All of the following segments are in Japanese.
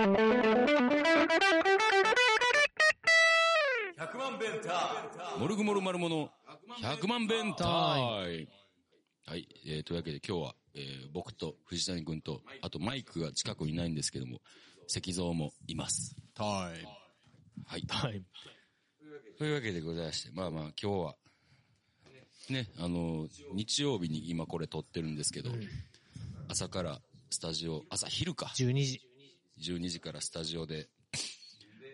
100万弁タモルグモルマルモの100万弁タイはい、えー、というわけで今日は、えー、僕と藤谷君と、あとマイクが近くにいないんですけども、石像もいます。タイはい。はい。というわけでございまして、まあまあ今日は、ね、あの、日曜日に今これ撮ってるんですけど、朝からスタジオ、朝昼か、12時。12時からスタジオで、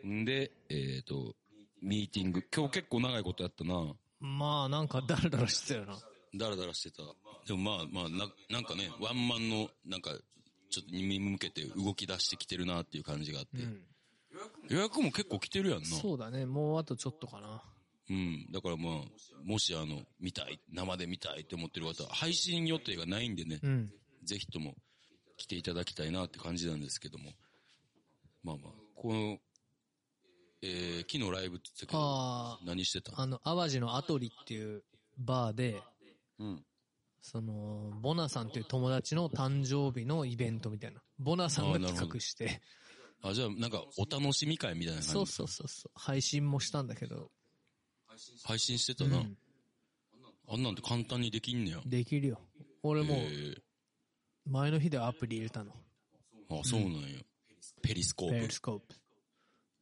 んで、えっ、と、ミーティング、今日結構長いことやったな。まあ、なんかダラダラしてたよな。ダラダラしてた。でもまあまあ、な、なんかね、ワンマンの、なんか、ちょっとに向けて動き出してきてるなっていう感じがあって。うん。予約も結構来てるやんな。そうだね。もうあとちょっとかな。うん。だからまあ、もしあの、見たい、生で見たいって思ってる方は、配信予定がないんでね、うん。ぜひとも来ていただきたいなって感じなんですけども。まあまあ、この、えー、昨日ライブって言ってたけど、あ何してた？あ、あの、淡路のアトリっていうバーで、うん。その、ボナさんっていう友達の誕生日のイベントみたいな。ボナさんが企画して、あ、じゃあなんかお楽しみ会みたいな感じそうそうそうそう。配信もしたんだけど、配信してたな。うん。あんなんて簡単にできんねや。できるよ。俺もえー前の日でアプリ入れたの。あ、そうなんや。ペリスコープペリ。スコープ。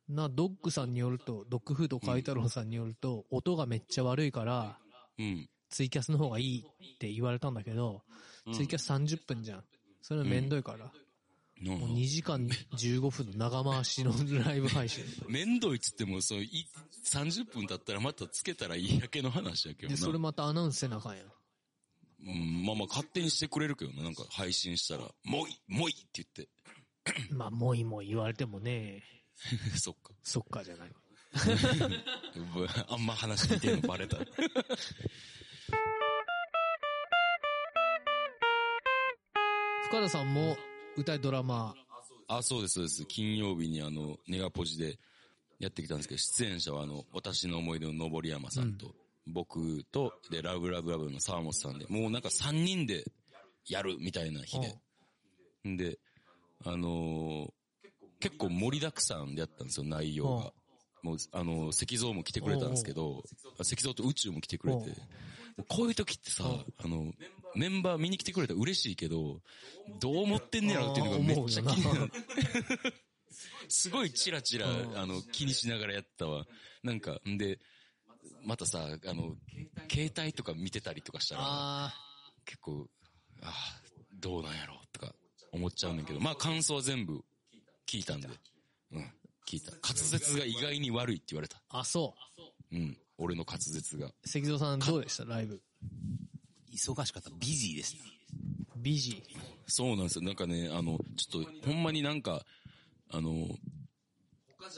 な、ドッグさんによると、ドッグフード海太郎さんによると、音がめっちゃ悪いから、うん。ツイキャスの方がいいって言われたんだけど、ツイキャス30分じゃん。それめんどいから、なんもう2時間15分の長回しのライブ配信。めんどいっつっても、そう、い、30分経ったらまたつけたらいいだけの話やけどで、な。それまたアナウンスせなあかんやん。うん、まあまあ勝手にしてくれるけどな。なんか配信したら、もういい、もういいって言っ まあ、もいもい言われてもね、て。そっか。そっかじゃない。あんま話聞いてるのバレた。深田さんも歌いドラマ、あ、そうです、そうです。金曜日にあの、ネガポジでやってきたんですけど、出演者はあの、私の思い出の登山さんと、僕と、で、ラブラブラブの沢本さんで、もうなんか3人でやるみたいな日で。んで、あのー結構盛りだくさんでやったんですよ、内容が。もう、あのー石像も来てくれたんですけど、石像と宇宙も来てくれて、こういう時ってさ、あの、メンバー見に来てくれたら嬉しいけど、どう思ってんねやろっていうのがめっちゃ気になる。すごいチラチラ、あの、気にしながらやったわ。なんか、んで、またさ、あの、携帯とか見てたりとかしたら、あ結構、ああ、どうなんやろ思っちゃうんだけど、まあ感想は全部聞いたんで、うん、聞いた。滑舌が意外に悪いって言われた。ー、あ、そうん、俺の滑舌が。う。石蔵さんどうでした？ライブ。忙しかった。ビジーですね。ビジそうなんですよ。なんかね、あの、ちょっと、ほんまになんか、あの、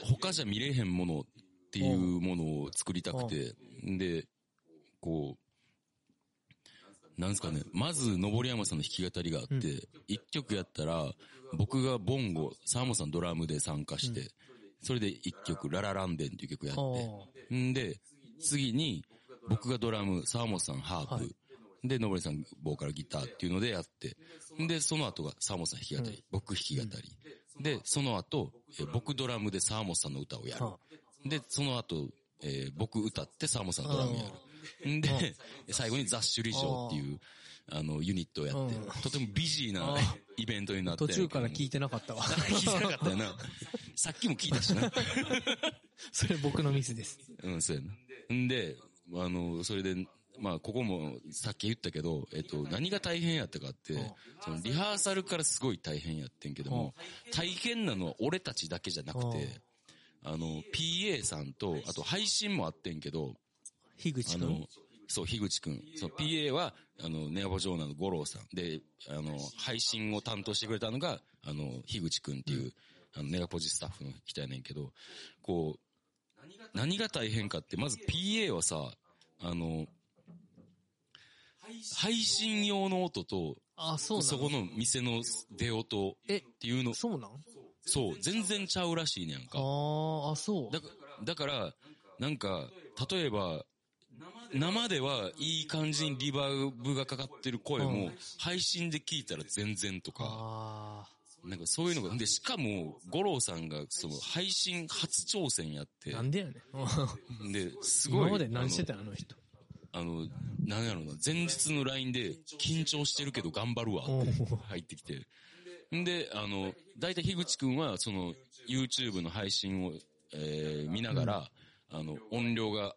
他じゃ見れへんものっていうものを作りたくて、で、こう、なんですかね、まず、登山さんの弾き語りがあって、一、曲やったら、僕がボンゴ、サーモさんドラムで参加して、それで一曲、ララランデンっていう曲やっおて、んで、次に、僕がドラム、沢本さんハープ、で、のぼりさんボーカルギターっていうのでやって、で、その後が沢本さん弾き語り、僕弾き語り。で、その後、えー僕ドラムで沢本さんの歌をやはる。で、その後、えー僕歌って沢本さんのドラムやる。んで、最後にザッシュリショーっていう、あの、ユニットをやってうん、とてもビジーなあイベントになって。途中から聞いてなかったわ。聞いてなかったよな。さっきも聞いたしな。それ僕のミスです。うん、そうやな。んで、あの、それで、まあ、ここもさっき言ったけど、えっと、何が大変やったかって、そのリハーサルからすごい大変やってんけども、大変なのは俺たちだけじゃなくて、あの、PA さんと、あと配信もあってんけど、樋口くん。あの、そう、樋口くん。そう、PA は、あの、ネガボジョーナの五郎さん。で、あの、配信を担当してくれたのが、あの、樋口くんっていう、あの、ネガポジスタッフの人やねんけど、こう、何が大変かって、まず PA はさ、あの、配信用の音と、あ、そうなそこの店の出音えっていうの、そうなん？そう、全然ちゃうらしいねやんか。あー、あ、そう。だかだから、なんか、例えば、生ではいい感じにリバーブがかかってる声も、配信で聞いたら全然とか、あなんかそういうのが、で、しかも、五郎さんが、その、配信初挑戦やって、なんでやねん。で、すごい。今まで何してたのあの人。あの、なんやろな、前日の LINE で、緊張してるけど頑張るわおってー入ってきて。んで、あの、大体樋口くんは、その、YouTube の配信を、えー見ながら、あの、音量が、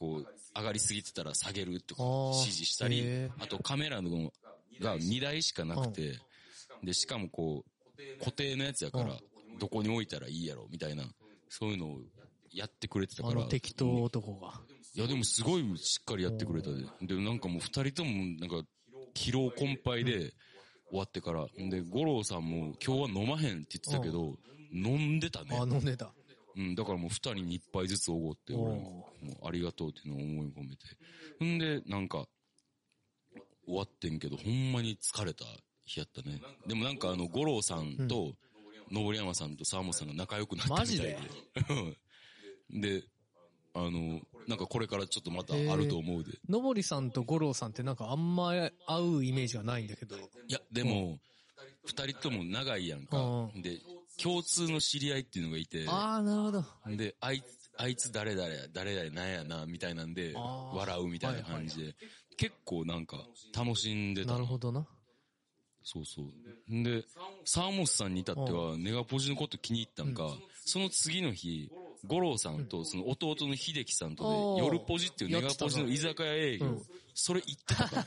こう、上がりすぎてたら下げるとか指示したりへ、あとカメラのが2台しかなくて、で、しかもこう、固定のやつやから、どこに置いたらいいやろ、みたいな、そういうのをやってくれてたから。あの適当男が。いや、でもすごいしっかりやってくれたで。で、なんかもう二人とも、なんか、疲労困憊で終わってから。で、五郎さんも今日は飲まへんって言ってたけど、飲んでたねあ、。飲んでた。うん、だからもう二人に一杯ずつおごって、俺も、もうありがとうっていうのを思い込めて。んで、なんか、終わってんけど、ほんまに疲れた日やったね。でもなんかあの、五郎さんと、登山さんと沢本さんが仲良くなったみたいで。うん で、あの、なんかこれからちょっとまたあると思うで。のぼりさんと五郎さんってなんかあんま会うイメージがないんだけど。いや、でも、二人とも長いやんかう。で、共通の知り合いっていうのがいて、ああ、なるほど。で、あいつ、あいつ誰々や、誰々なんやな、みたいなんで、笑うみたいな感じで、結構なんか楽しんでた。なるほどな。そうそう。んで、沢本さんに至っては、ネガポジのこと気に入ったんか、その次の日、五郎さんとその弟の秀樹さんとで、夜ポジっていうネガポジの居酒屋営業。うん、それ行ってた。から。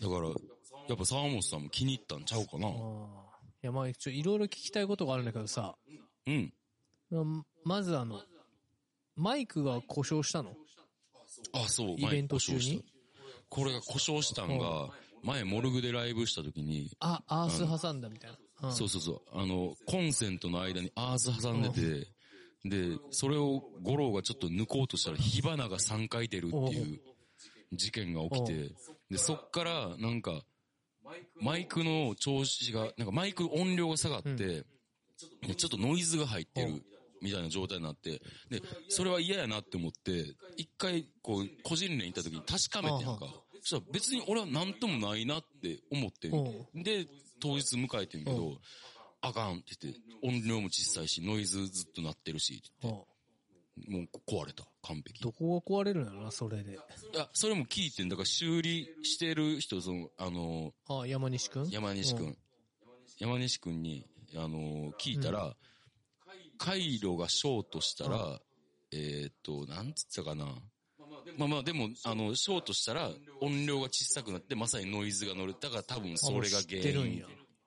だから、やっぱ沢本さんも気に入ったんちゃうかな。いや、まあ、ちょ、いろいろ聞きたいことがあるんだけどさ、うん。ままずあの、マイクが故障したの？あ、そう、イベント中故障したこれが故障したんが、前モルグでライブした時に、あ、アース挟んだみたいな。うんそうそうそう。あの、コンセントの間にアース挟んでて、で、それを五郎がちょっと抜こうとしたら火花が3回出るっていう事件が起きて、で、そっからなんか、マイクの調子が、なんかマイク音量が下がって、でちょっとノイズが入ってるみたいな状態になって、で、それは嫌やなって思って、一回こう、個人連行った時に確かめてんか。そしたら別に俺は何ともないなって思ってんで、当日迎えてんけう。ど、あかんって言って、音量も小さいし、ノイズずっと鳴ってるし、って言っうんて、もう壊れた。完璧。どこが壊れるんやろな、それで。いや、それも聞いてん。だから修理してる人、その、あの、あ、山西くん山西くうんん。山西くんに、あの、聞いたら、回路がショートしたら、えーっと、なんつったかな。まあまあ、でも、あの、ショートしたら、音量が小さくなって、まさにノイズが乗る。だから多分それが原因ってるんや。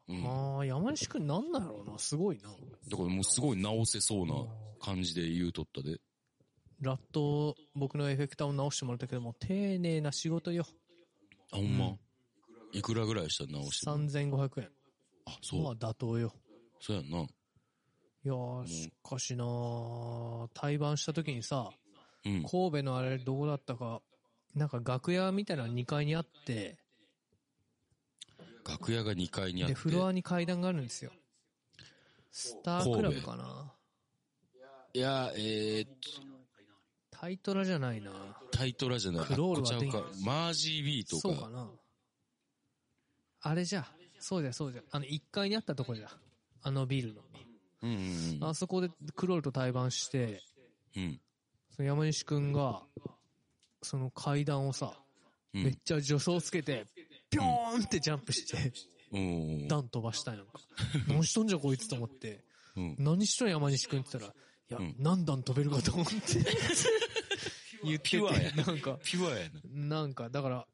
うん。ああ、山西くんなんなんやろうな、すごいな。だからもうすごい直せそうな感じで言うとったで。ラット、僕のエフェクターを直してもらったけども、丁寧な仕事よ。あ、ほんま。いくらぐらいしたら直しても？3500円。あ、そう。まあ妥当よ。そうやんな。いやー、しかしなー対バンした時にさ、うん。神戸のあれどこだったか、なんか楽屋みたいなの2階にあって、楽屋が2階にあっで、て。フロアに階段があるんですよ。スタークラブかないや、えーっと、タイトラじゃないな。タイトラじゃない。クロールはちゃうか。マージービーとか。そうかな。あれじゃ、そうじゃそうじゃ。あの1階にあったとこじゃ。あのビルの。うんうんうん。あそこでクロールと対バンして、うん。その山西くんが、その階段をさ、うんめっちゃ助走つけて、ぴょーんってジャンプして、うん。段飛ばしたんやんか。何しとんじゃこいつと思って、うん。何しとん山西くんって言ったら、いや、うん何段飛べるかと思って。言ってピュアやて、なんか、ピュアやな。なんか、だから、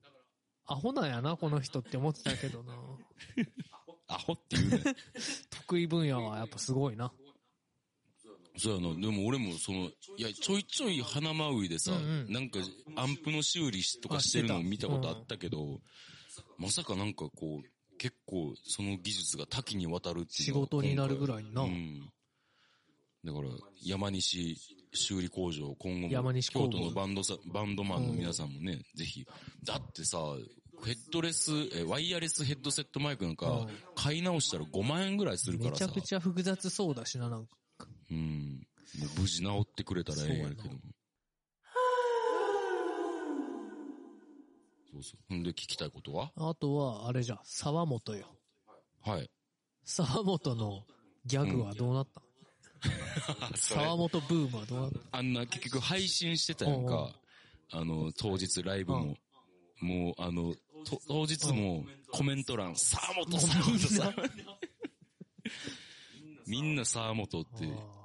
アホなんやな、この人って思ってたけどな。アホって言うね。得意分野はやっぱすごいな。そうやな。でも俺もその、いや、ちょいちょい花まういでさ、うんうんなんか、アンプの修理とかしてるのを見たことあったけど、まさかなんかこう、結構その技術が多岐にわたるっていう仕事になるぐらいになうん。だから、山西修理工場、今後も、山西工房京都のバンドさ、バンドマンの皆さんもね、ぜひ。だってさ、ヘッドレス、え、ワイヤレスヘッドセットマイクなんかうん、買い直したら5万円ぐらいするからさ。めちゃくちゃ複雑そうだしな、なんか。うん。もう無事治ってくれたらええんやけども。そうそう。ほんで聞きたいことは？あとは、あれじゃ、沢本よ。はい。沢本のギャグはどうなった、沢本ブームはどうなあんな結局配信してたやんか。あの、当日ライブも。もう、あの、と当日もコメント欄、沢本、沢本、沢本。みんな。沢本って、あ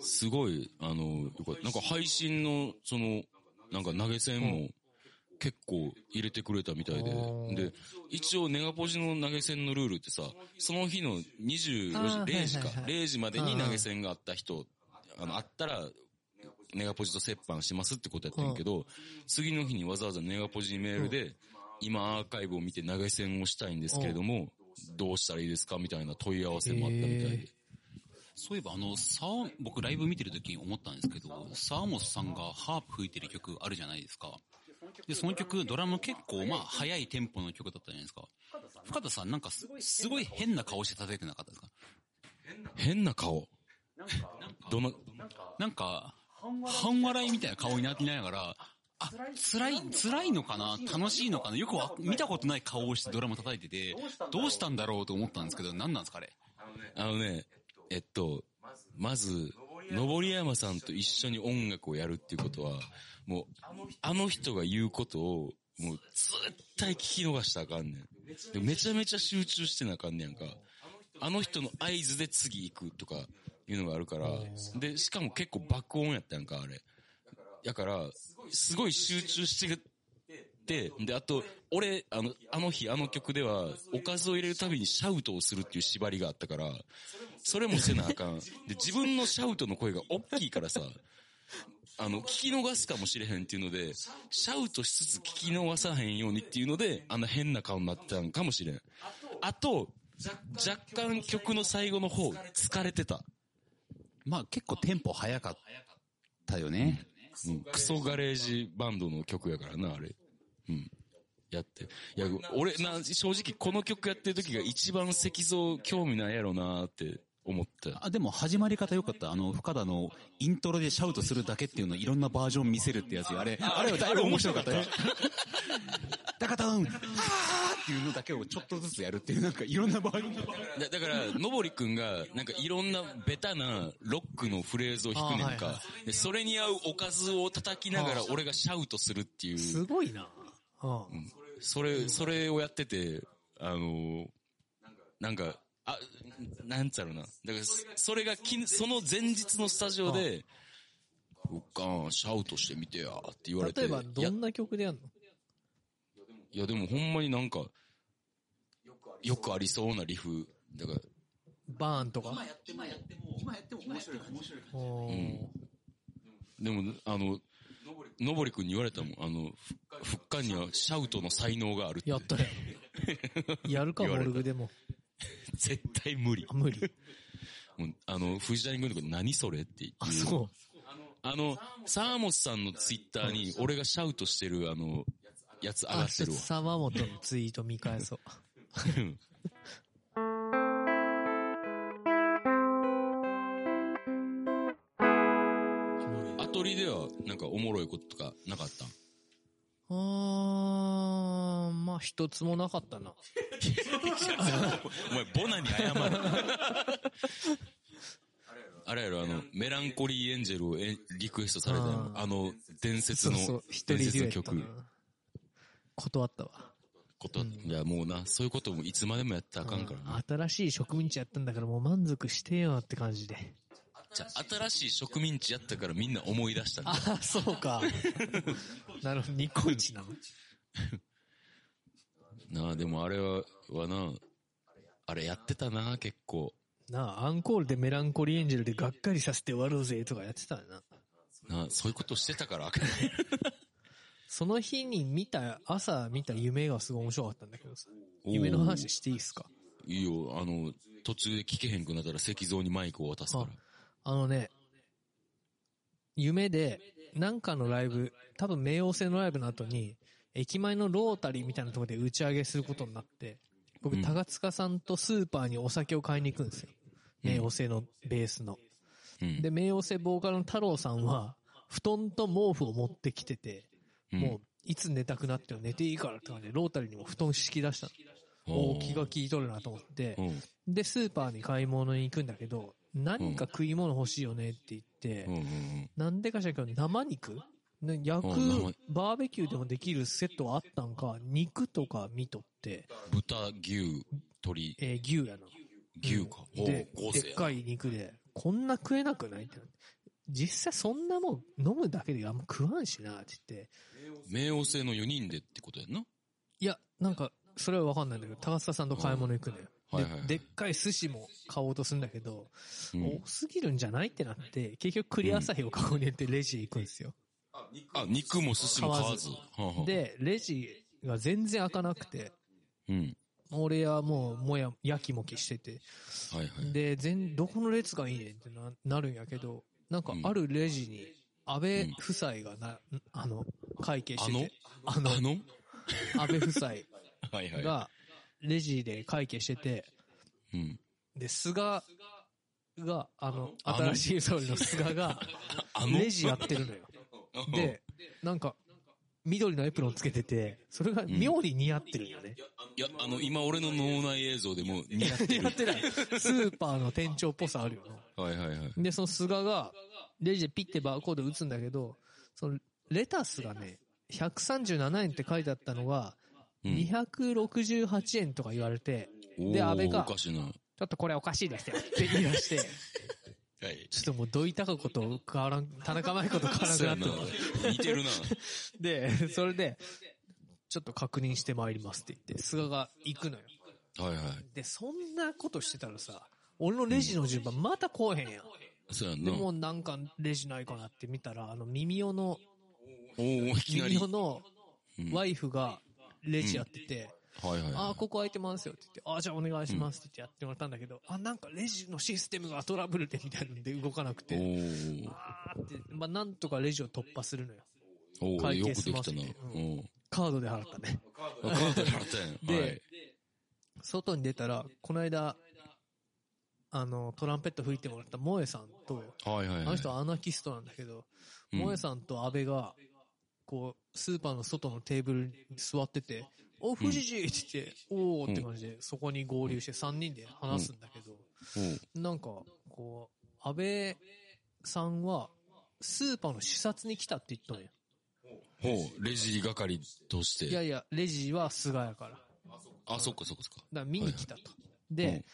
すごい、あの、なんか配信の、その、なんか投げ銭も結構入れてくれたみたいで。うん。で、一応ネガポジの投げ銭のルールってさ、その日の24あー。時、0時かはいはいはい。0時までに投げ銭があった人、あの、あったら、ネガポジと折半しますってことやってんけど、次の日にわざわざネガポジにメールで、今アーカイブを見て投げ銭をしたいんですけれども、どうしたらいいですかみたいな問い合わせもあったみたいへで。そういえばあの、さ僕ライブ見てる時に思ったんですけど、沢本さんがハープ吹いてる曲あるじゃないですか。で、その曲、ドラム結構まあ速いテンポの曲だったじゃないですか。深田さん。なんかすすごい変な顔して叩いてなかったですか？変な顔。どの、なんか、半笑いみたいな。顔になってながら、あ、辛い、辛いのかな？楽しいのかな？よくわ見たことない顔をしてドラム叩いてて、どうしたんだろう？と思ったんですけど、何なんですかあれ？あのね、えっと、まず、登山さんと一緒に音楽をやるっていうことは、もう、あの人が言うことを、もう絶対聞き逃したらあかんねん。でめちゃめちゃ集中してなあかんねやんか。あの人の合図で次行くとかいうのがあるから、で、しかも結構爆音やったやんか、あれ。やから、すごい集中し、で、あと、俺、あの、あの日、あの曲では、おかずを入れるたびにシャウトをするっていう縛りがあったから、それもせなあかん。で、自分のシャウトの声が大きいからさ、あの、聞き逃すかもしれへんっていうので、シャウトしつつ聞き逃さへんようにっていうので、あんな変な顔になったんかもしれん。あと、若干曲の最後の方、疲れてた。まあ結構テンポ早かったよね。うん、クソガレージバンドの曲やからな、あれ。うん。やって。いや、俺、な、正直この曲やってる時が一番石像興味ないやろなって思った。あ、でも始まり方良かった。あの、深田のイントロでシャウトするだけっていうのをいろんなバージョン見せるってやつよあれ、あれはだいぶ面白かったよ。ダカタン、はーっていうのだけをちょっとずつやるっていう、なんかいろんなバージョン。だだから、のぼりくんが、なんかいろんなベタなロックのフレーズを弾くねんか。あはいはで、それに合うおかずを叩きながら俺がシャウトするっていう。すごいな。うんそれ、それをやってて、あのーなんか、あ、なんつうやろうな。だから、それがき、その前日のスタジオで、ふっかん、シャウトしてみてや、って言われて。例えば、どんな曲でやんの？いや、でもほんまになんか、よくありそうなリフ。だから、バーンとか？やっても、今やっても面白い、面白い。おーでも、あの、のぼりくんに言われたもん。あの、ふふっかんにはシャウトの才能があるって。やったよ。やるか、モルグでも。絶対無理あ。無理。もうあの、藤谷君とか何それって言あ、う。そう。あの、サーモスさんのツイッターに、俺がシャウトしてる、あの、やつ上があ、ってるわ。沢本のツイート見返そう。なんかおもろいこととかなかったあー、まあ一つもなかったな。お前、ボナに謝る。あれやろ、あの、メランコリーエンジェルをえリクエストされたのあの、伝説のそうそう、、一伝人説の曲。断ったわ。こと、いや、もうな、そういうこともいつまでもやったらあかんからな。新しい植民地やったんだからもう満足してよって感じで。じゃあ新しい植民地やったからみんな思い出したんだ。あ、そうか。なるほど、ニコイチなの。なあ、でもあれは、はな、あれやってたな、結構。なあ、アンコールでメランコリーエンジェルでがっかりさせて終わろうぜとかやってたよな。なあ、そういうことしてたからあかん。その日に見た、朝見た夢がすごい面白かったんだけどさ。夢の話していいですか？いいよ、あの、途中で聞けへんくなったら石像にマイクを渡すから。あのね、夢で、なんかのライブ、多分冥王星のライブの後に、駅前のロータリーみたいなところで打ち上げすることになって、僕、うん高塚さんとスーパーにお酒を買いに行くんですよ。うん冥王星のベースの。うん。で、冥王星ボーカルの太郎さんは、布団と毛布を持ってきてて、うんもういつ寝たくなっても寝ていいからって感じで、ロータリーにも布団敷き出したの。おー気が利いとるなと思ってう、ん。で、スーパーに買い物に行くんだけど、何か食い物欲しいよねって言って、うん。うん。なんでか知らんけど、生肉？ね焼くバーベキューでもできるセットはあったんか、肉とか見とって、豚、牛、鶏、えー牛やな。牛か。おうんで。でっかい肉で、こんな食えなくないって。実際そんなもん飲むだけであんま食わんしなって言って。冥王星の4人でってことやんな？いや、なんか、それはわかんないんだけど、高須さんと買い物行くのよ。うんはいはいはい。で、でっかい寿司も買おうとするんだけど、うん。多すぎるんじゃないってなって、結局クリア朝日をカゴに入れてレジへ行くんですよ。あ、肉。も寿司も買わず。買はあはあ、で、レジが全然開かなくて、うん。俺はもう、もや、やきもきしてて、はいはい。で、全、どこの列がいいねんってな、なるんやけど、なんかあるレジに、安倍夫妻がな、あの、会計してて、あの、あの安倍夫妻 はいはい。が、レジで会計してて、うん。で、菅が、あの、あの？新しい総理の菅が、レジやってるのよ。で、なんか、緑のエプロンつけてて、それが妙に似合ってるんよね。いや、あの、今俺の脳内映像でも似合ってる似合。ってない。スーパーの店長っぽさあるよな。はいはいはい。で、その菅が、レジでピッてバーコード打つんだけど、その、レタスがね、137円って書いてあったのが、うん268円とか言われて、おで安倍がちょっとこれおかしいですよって言い出して、い。ちょっともうどいたかこと変わらん、田中舞子と変わらななくなって。似てるな。で、それで、ちょっと確認してまいりますって言って、菅が行くのよ。はいはい。で、そんなことしてたらさ、俺のレジの順番また来おへんやん。でそうやんな。もうなんかレジないかなって見たら、あの、耳用の、おおいきなり。耳用のうんワイフがレジやってて、はいはいはあー、ここ空いてますよって言って、あー、じゃあお願いしますって言ってやってもらったんだけど、あ、なんかレジのシステムがトラブルでみたいなんで動かなくい。て、おあーって、まあ、なんとかレジを突破するのよ。おお会計。済ませてううん。カードで払ったね。あカードで払ったやん。で、はい外に出たら、この間、あの、トランペット吹いてもらった萌えさんと、はいはいはい。あの人はアナキストなんだけど、うん萌えさんと安倍が、こう、スーパーの外のテーブルに座ってて、お、富士寺って言って、おーって感じで、そこに合流して3人で話すんだけど、なんか、こう、安倍さんは、スーパーの視察に来たって言ったんや。ほう、レジ係として。いやいや、レジは菅やから。だかあ、そっかそっかそっか。ら見に来たと。うんで、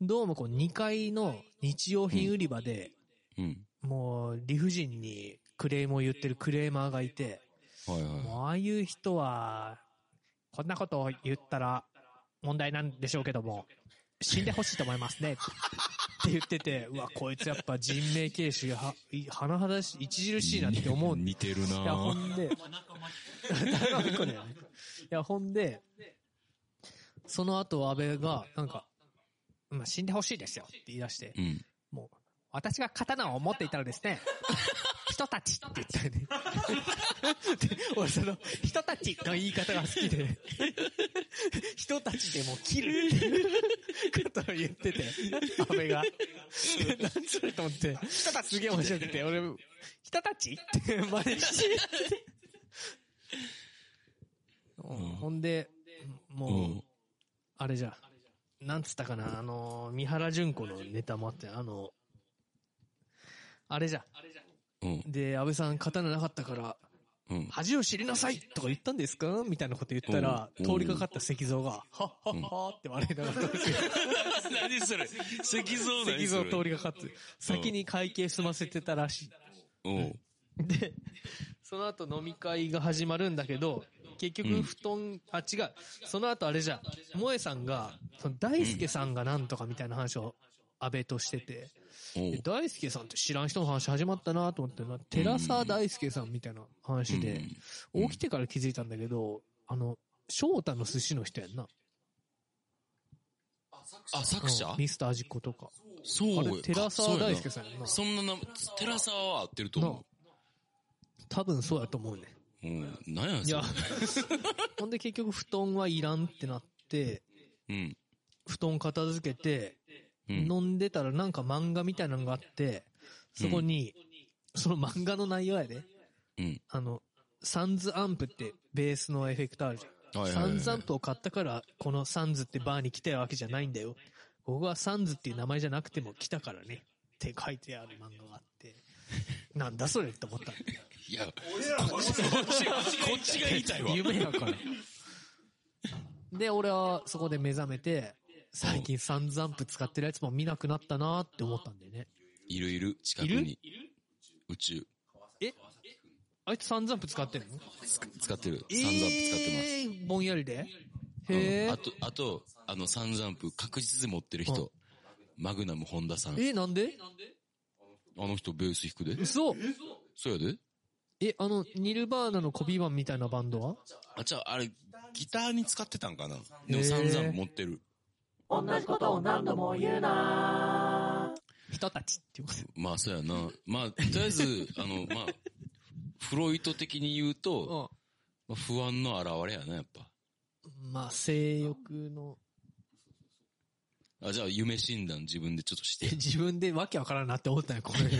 どうもこう2階の日用品売り場で、うん。もう理不尽にクレームを言ってるクレーマーがいて、はいはもうああいう人は、こんなことを言ったら問題なんでしょうけども、死んでほしいと思いますね。って言ってて、うわ、こいつやっぱ人命軽視がは、い甚だし、著しいなって思うん似てるいや、ほなんで。いや、ほんで、その後安倍が、なんか、まあ、死んでほしいですよって言い出して、うん。もう、私が刀を持っていたらですね、人たち。って言ったよね。で俺その、人たちの言い方が好きで、人たちでも切るっていうことを言ってて、安倍が。で何それと思って、すげえ面白くて、俺、人たち？って真似して、うんほんで、もう、うん。あれじゃ、なんつったかな、あの、三原淳子のネタもあって、あの、あれじゃ。うん。で、安倍さん刀なかったから、うん。恥を知りなさいとか言ったんですか？みたいなこと言ったら、うん通りかかった石像が、はっはっはって笑いながら 何それ石像石像通りかかって、先に会計済ませてたらし。い。で、その後飲み会が始まるんだけど、結局布団、あ、違う。その後あれじゃ、萌えさんが、その大輔さんがなんとかみたいな話を安倍としてて。大輔さんって知らん人の話始まったなと思ってな、寺沢大輔さんみたいな話で、うん起きてから気づいたんだけど、あの、翔太の寿司の人やんな。あ、作者うんミスター味っ子とか。そうやあれ、寺沢大輔さんやんな。そんなな、寺沢は合ってると思多分そうやと思うね。う。うん。何やいやほんで結局布団はいらんってなって、うん。布団片付けて、うん。飲んでたらなんか漫画みたいなのがあって、そこに、その漫画の内容やで、うん。あの、サンズアンプってベースのエフェクトあるじゃん。はいはいはいサンズアンプを買ったから、このサンズってバーに来てるわけじゃないんだよ。ここはサンズっていう名前じゃなくても来たからね。って書いてある漫画があって。なんだそれって思った。いや、こっち、こっち、こっちが言いたいわ。夢やから。で、俺はそこで目覚めて、最近サンズアンプ使ってるやつも見なくなったなって思ったんだよね。いるいる、近くに。宇宙。え？あいつサンズアンプ使ってんの？つ使ってる。サンズアンプ使ってえー、ぼんやりで？ます。へえうんあ。と、あと、あの、サンズアンプ確実に持ってるうん人。マグナム本田さん。え、なんで？あの人ベース弾くで。嘘そうやで。え、あの、ニルバーナのコビーマンみたいなバンドは？あ、じゃあ、あれ、ギターに使ってたんかな？でもサンズアンプ持ってる。人たちっていうことまあ、そうやな。まあ、とりあえず、あの、まあ、フロイト的に言うと、まあ、不安の表れやな、やっぱ。うん。まあ、性欲の、あ、じゃあ、夢診断自分でちょっとしえて。自分でわけわからんなって思ったよ、これ。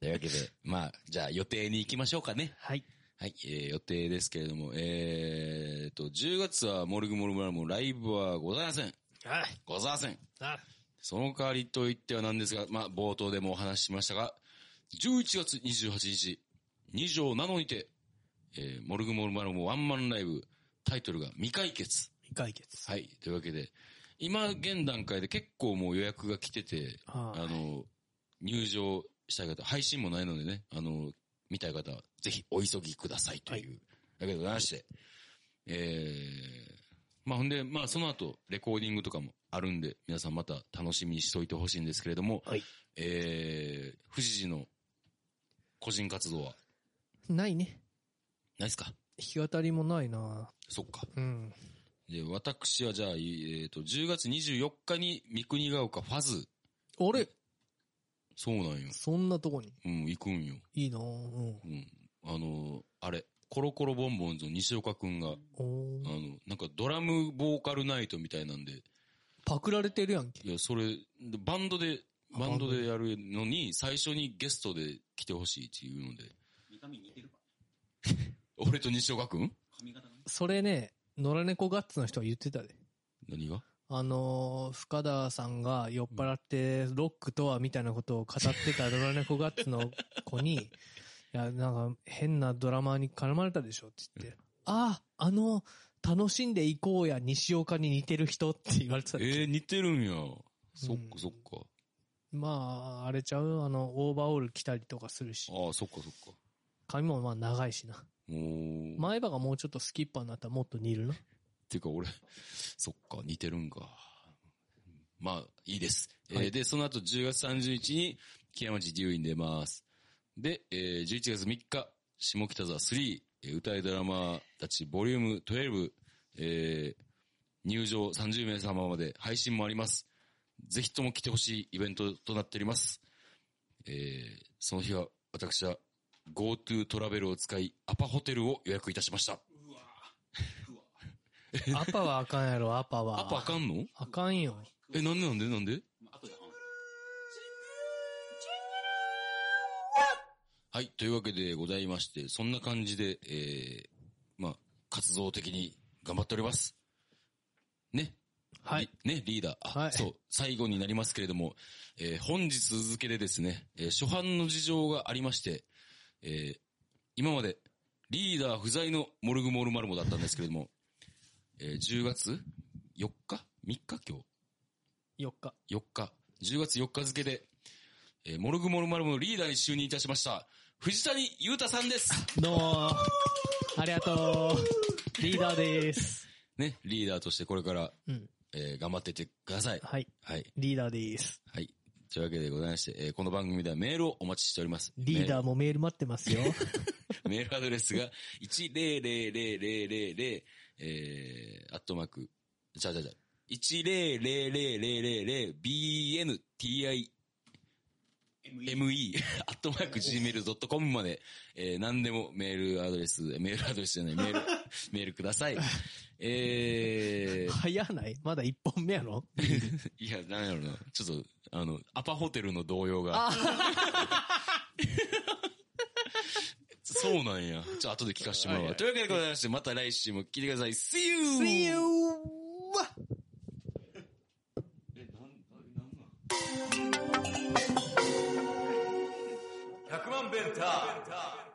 というわけで、まあ、じゃあ予定に行きましょうかね。はい。はい、えー、予定ですけれども、えーと、10月はモルグモルマルモライブはございません。はい。ございません。あその代わりと言ってはなんですが、まあ、冒頭でもお話ししましたが、11月28日、二条なのにて、えー、モルグモルマルモワンマンライブ、タイトルが未解決。未解決。はい、というわけで、今現段階で結構もう予約が来てて、はいあの、入場したい方、配信もないのでね、あの、見たい方はぜひお急ぎくださいという、だけでございまして、えー、まあほんで、まあその後、レコーディングとかもあるんで、皆さんまた楽しみにしといてほしいんですけれども、はい。えー、富士寺の個人活動は？ないね。ないですか？弾き語りもないなそっか。うん。で、私はじゃあ、えっ、と、10月24日に三国ヶ丘ファズ、俺、そうなんよ。そんなとこに？うん、行くんよ。いいなうん。うん。あの、あれ、コロコロボンボンズの西岡くんが、あの、なんかドラムボーカルナイトみたいなんで、パクられてるやんけ。いや、それ、バンドで、バンドでやるのに、最初にゲストで来てほしいっていうので、見た目似てるか？俺と西岡くん？髪型。それね、野良猫ガッツの人は言ってたで。何が？あのー深田さんが酔っ払って、ロックとはみたいなことを語ってた野良猫ガッツの子に、いや、なんか変なドラマーに絡まれたでしょって言って、ああ、あの、楽しんでいこうや西岡に似てる人って言われてたえー、似てるんや。そっうんかそっか。まあ、あれちゃう？あの、オーバーオール着たりとかするし、ああ、そっかそっか。髪もまあ長いしな。前歯がもうちょっとスキッパーになったらもっと似るな。っていうか俺、そっか、似てるんか。まあ、いいです。はいえーで、その後10月30日に、木山寺デューイン出ます。で、えー11月3日、下北沢3、えー歌いドラマたちボリューム12、えー入場30名様まで配信もあります。ぜひとも来てほしいイベントとなっております。えーその日は、私は GoTo トラベルを使い、アパホテルを予約いたしました。アパはあかんやろ、アパは。アパあかんの？あかんよ。え、なんでなんで？なんで？はい、というわけでございまして、そんな感じで、えー、まあ、活動的に頑張っております。ね。はいり。ね、リーダー。あ、はいそう、最後になりますけれども、えー本日付でですね、えー初版の事情がありまして、えー今までリーダー不在のモルグモルマルモだったんですけれども、えー10月4日 ?3 日？今日4日。4日、10月4日付で、えーモルグモルマルモのリーダーに就任いたしました、藤谷裕太さんです。どうもありがとう。リーダーです。ね、リーダーとしてこれから、うん。えー頑張っていってください。はい。はい。リーダーです。はい。というわけでございまして、えーこの番組ではメールをお待ちしております。リーダーもメール待ってますよ。メール。メールアドレスが、1000000、えー、アットマーク、じゃあじゃあじゃあ、1000000bnti me、アットマーク gmail.com まで、えー、何でもメールアドレス、メールアドレスじゃない、メール、メールください。えー、早ない？まだ1本目やろ？いや、なんやろな。ちょっと、あの、アパホテルの動揺が。あそうなんや。じゃあ後で聞かせてもらうわ。はいというわけでございまして、また来週も聞いてください。See you! See you! 100万ベンター